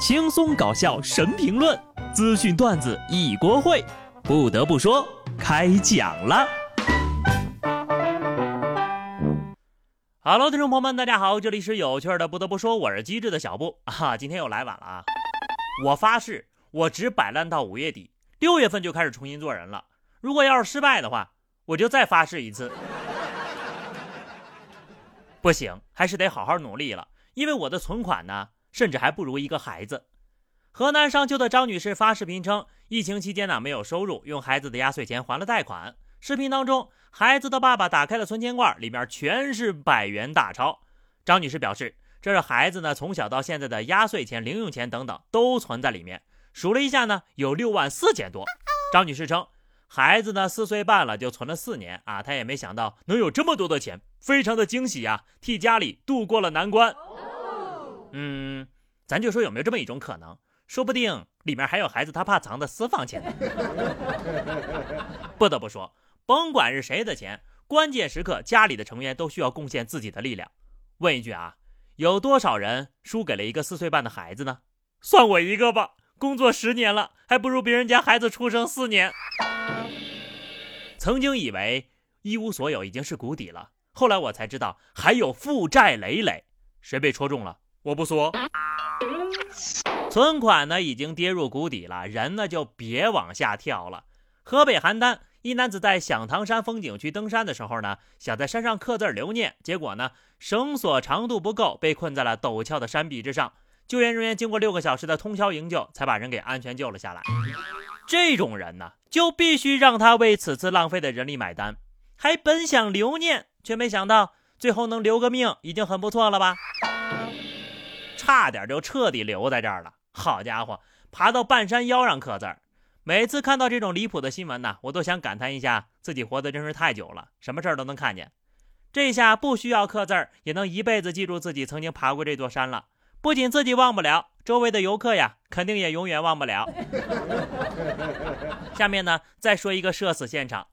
轻松搞笑神评论，资讯段子一锅烩。不得不说，开讲了。Hello，听众朋友们，大家好，这里是有趣的。不得不说，我是机智的小布啊。今天又来晚了啊！我发誓，我只摆烂到五月底，六月份就开始重新做人了。如果要是失败的话，我就再发誓一次。不行，还是得好好努力了，因为我的存款呢？甚至还不如一个孩子。河南商丘的张女士发视频称，疫情期间呢没有收入，用孩子的压岁钱还了贷款。视频当中，孩子的爸爸打开了存钱罐，里面全是百元大钞。张女士表示，这是孩子呢从小到现在的压岁钱、零用钱等等都存在里面。数了一下呢，有六万四千多。张女士称，孩子呢四岁半了就存了四年啊，她也没想到能有这么多的钱，非常的惊喜呀，替家里度过了难关。嗯，咱就说有没有这么一种可能，说不定里面还有孩子他怕藏的私房钱呢。不得不说，甭管是谁的钱，关键时刻家里的成员都需要贡献自己的力量。问一句啊，有多少人输给了一个四岁半的孩子呢？算我一个吧，工作十年了，还不如别人家孩子出生四年。曾经以为一无所有已经是谷底了，后来我才知道还有负债累累。谁被戳中了？我不说，存款呢已经跌入谷底了，人呢就别往下跳了。河北邯郸一男子在响堂山风景区登山的时候呢，想在山上刻字留念，结果呢绳索长度不够，被困在了陡峭的山壁之上。救援人员经过六个小时的通宵营救，才把人给安全救了下来。这种人呢，就必须让他为此次浪费的人力买单。还本想留念，却没想到最后能留个命，已经很不错了吧。差点就彻底留在这儿了。好家伙，爬到半山腰上刻字儿。每次看到这种离谱的新闻呢，我都想感叹一下，自己活得真是太久了，什么事儿都能看见。这下不需要刻字儿，也能一辈子记住自己曾经爬过这座山了。不仅自己忘不了，周围的游客呀，肯定也永远忘不了。下面呢，再说一个社死现场。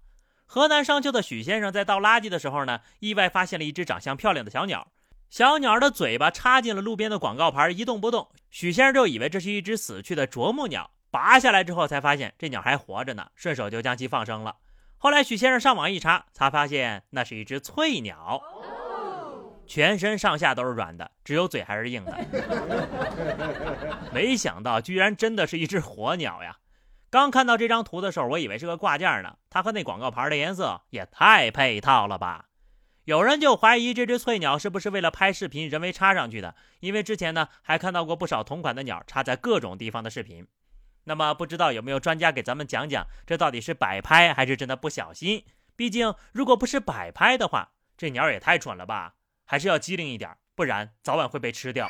河南商丘的许先生在倒垃圾的时候呢，意外发现了一只长相漂亮的小鸟。小鸟的嘴巴插进了路边的广告牌，一动不动。许先生就以为这是一只死去的啄木鸟，拔下来之后才发现这鸟还活着呢，顺手就将其放生了。后来许先生上网一查，才发现那是一只翠鸟，全身上下都是软的，只有嘴还是硬的。没想到居然真的是一只活鸟呀！刚看到这张图的时候，我以为是个挂件呢，它和那广告牌的颜色也太配套了吧！有人就怀疑这只翠鸟是不是为了拍视频人为插上去的，因为之前呢还看到过不少同款的鸟插在各种地方的视频。那么不知道有没有专家给咱们讲讲，这到底是摆拍还是真的不小心？毕竟如果不是摆拍的话，这鸟也太蠢了吧！还是要机灵一点，不然早晚会被吃掉。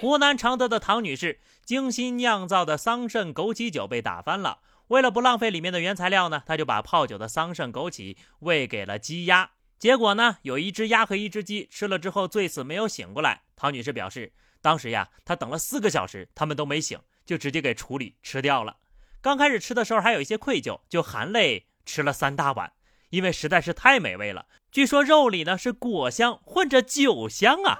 湖南常德的唐女士精心酿造的桑葚枸杞酒被打翻了。为了不浪费里面的原材料呢，他就把泡酒的桑葚、枸杞喂给了鸡鸭。结果呢，有一只鸭和一只鸡吃了之后醉死，没有醒过来。唐女士表示，当时呀，她等了四个小时，他们都没醒，就直接给处理吃掉了。刚开始吃的时候还有一些愧疚，就含泪吃了三大碗，因为实在是太美味了。据说肉里呢是果香混着酒香啊。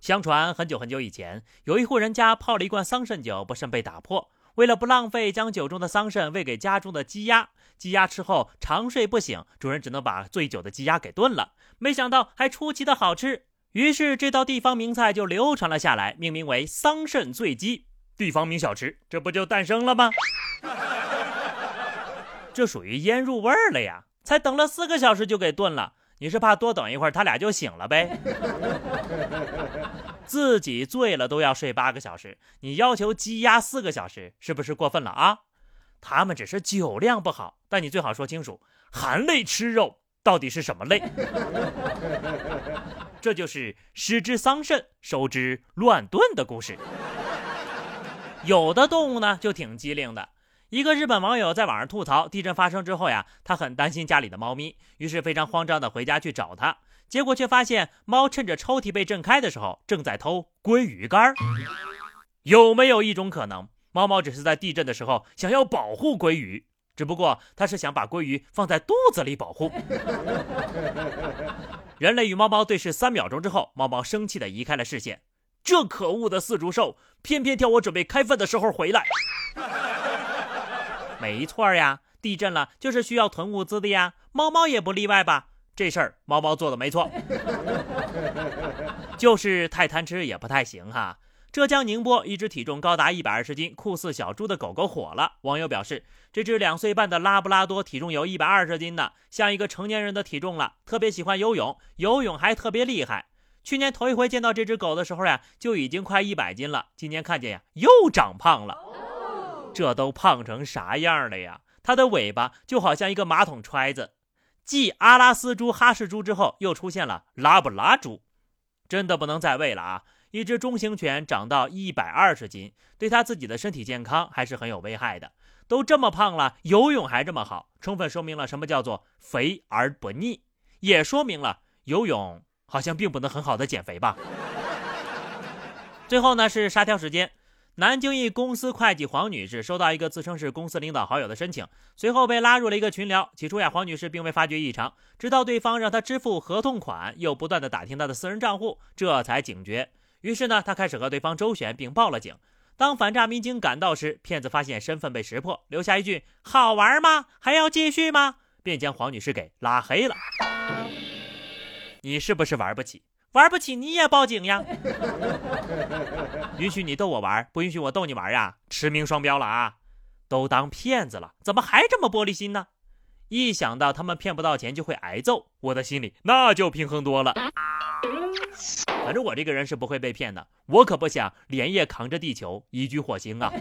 相传很久很久以前，有一户人家泡了一罐桑葚酒，不慎被打破。为了不浪费，将酒中的桑葚喂给家中的鸡鸭。鸡鸭吃后长睡不醒，主人只能把醉酒的鸡鸭给炖了。没想到还出奇的好吃，于是这道地方名菜就流传了下来，命名为桑葚醉鸡。地方名小吃，这不就诞生了吗？这属于腌入味儿了呀！才等了四个小时就给炖了，你是怕多等一会儿他俩就醒了呗？自己醉了都要睡八个小时，你要求鸡鸭四个小时，是不是过分了啊？他们只是酒量不好，但你最好说清楚，含泪吃肉到底是什么泪？这就是失之桑葚，收之乱炖的故事。有的动物呢就挺机灵的，一个日本网友在网上吐槽，地震发生之后呀，他很担心家里的猫咪，于是非常慌张的回家去找它。结果却发现，猫趁着抽屉被震开的时候，正在偷鲑鱼干。有没有一种可能，猫猫只是在地震的时候想要保护鲑鱼，只不过它是想把鲑鱼放在肚子里保护？人类与猫猫对视三秒钟之后，猫猫生气的移开了视线。这可恶的四足兽，偏偏挑我准备开饭的时候回来。没错呀，地震了就是需要囤物资的呀，猫猫也不例外吧？这事儿猫猫做的没错，就是太贪吃也不太行哈。浙江宁波一只体重高达一百二十斤、酷似小猪的狗狗火了。网友表示，这只两岁半的拉布拉多体重有一百二十斤呢，像一个成年人的体重了。特别喜欢游泳，游泳还特别厉害。去年头一回见到这只狗的时候呀，就已经快一百斤了。今年看见呀，又长胖了。这都胖成啥样了呀？它的尾巴就好像一个马桶揣子。继阿拉斯猪、哈士猪之后，又出现了拉布拉猪，真的不能再喂了啊！一只中型犬长到一百二十斤，对它自己的身体健康还是很有危害的。都这么胖了，游泳还这么好，充分说明了什么叫做肥而不腻，也说明了游泳好像并不能很好的减肥吧。最后呢，是沙雕时间。南京一公司会计黄女士收到一个自称是公司领导好友的申请，随后被拉入了一个群聊。起初呀，黄女士并未发觉异常，直到对方让她支付合同款，又不断的打听她的私人账户，这才警觉。于是呢，她开始和对方周旋，并报了警。当反诈民警赶到时，骗子发现身份被识破，留下一句“好玩吗？还要继续吗？”便将黄女士给拉黑了。你是不是玩不起？玩不起你也报警呀！允许你逗我玩，不允许我逗你玩呀！驰名双标了啊！都当骗子了，怎么还这么玻璃心呢？一想到他们骗不到钱就会挨揍，我的心里那就平衡多了。反正我这个人是不会被骗的，我可不想连夜扛着地球移居火星啊！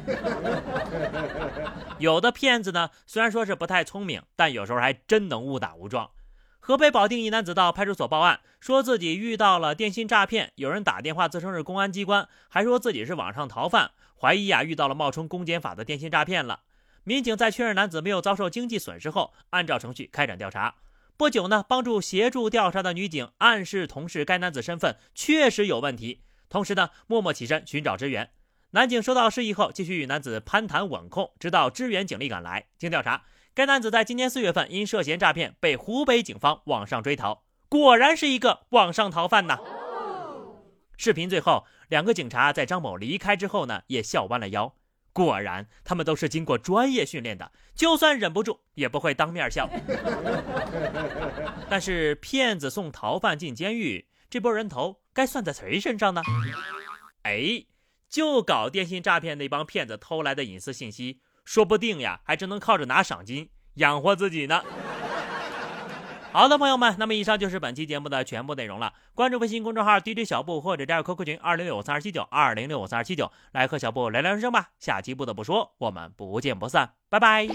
有的骗子呢，虽然说是不太聪明，但有时候还真能误打误撞。河北保定一男子到派出所报案，说自己遇到了电信诈骗，有人打电话自称是公安机关，还说自己是网上逃犯，怀疑啊遇到了冒充公检法的电信诈骗了。民警在确认男子没有遭受经济损失后，按照程序开展调查。不久呢，帮助协助调查的女警暗示同事该男子身份确实有问题，同时呢默默起身寻找支援。男警收到示意后，继续与男子攀谈稳控，直到支援警力赶来。经调查。该男子在今年四月份因涉嫌诈骗被湖北警方网上追逃，果然是一个网上逃犯呐。视频最后，两个警察在张某离开之后呢，也笑弯了腰。果然，他们都是经过专业训练的，就算忍不住也不会当面笑。但是，骗子送逃犯进监狱，这波人头该算在谁身上呢？哎，就搞电信诈骗那帮骗子偷来的隐私信息。说不定呀，还真能靠着拿赏金养活自己呢。好的，朋友们，那么以上就是本期节目的全部内容了。关注微信公众号 DJ 小布或者加入 QQ 群二零六五三二七九二零六五三二七九，来和小布聊聊人生吧。下期不得不说，我们不见不散，拜拜。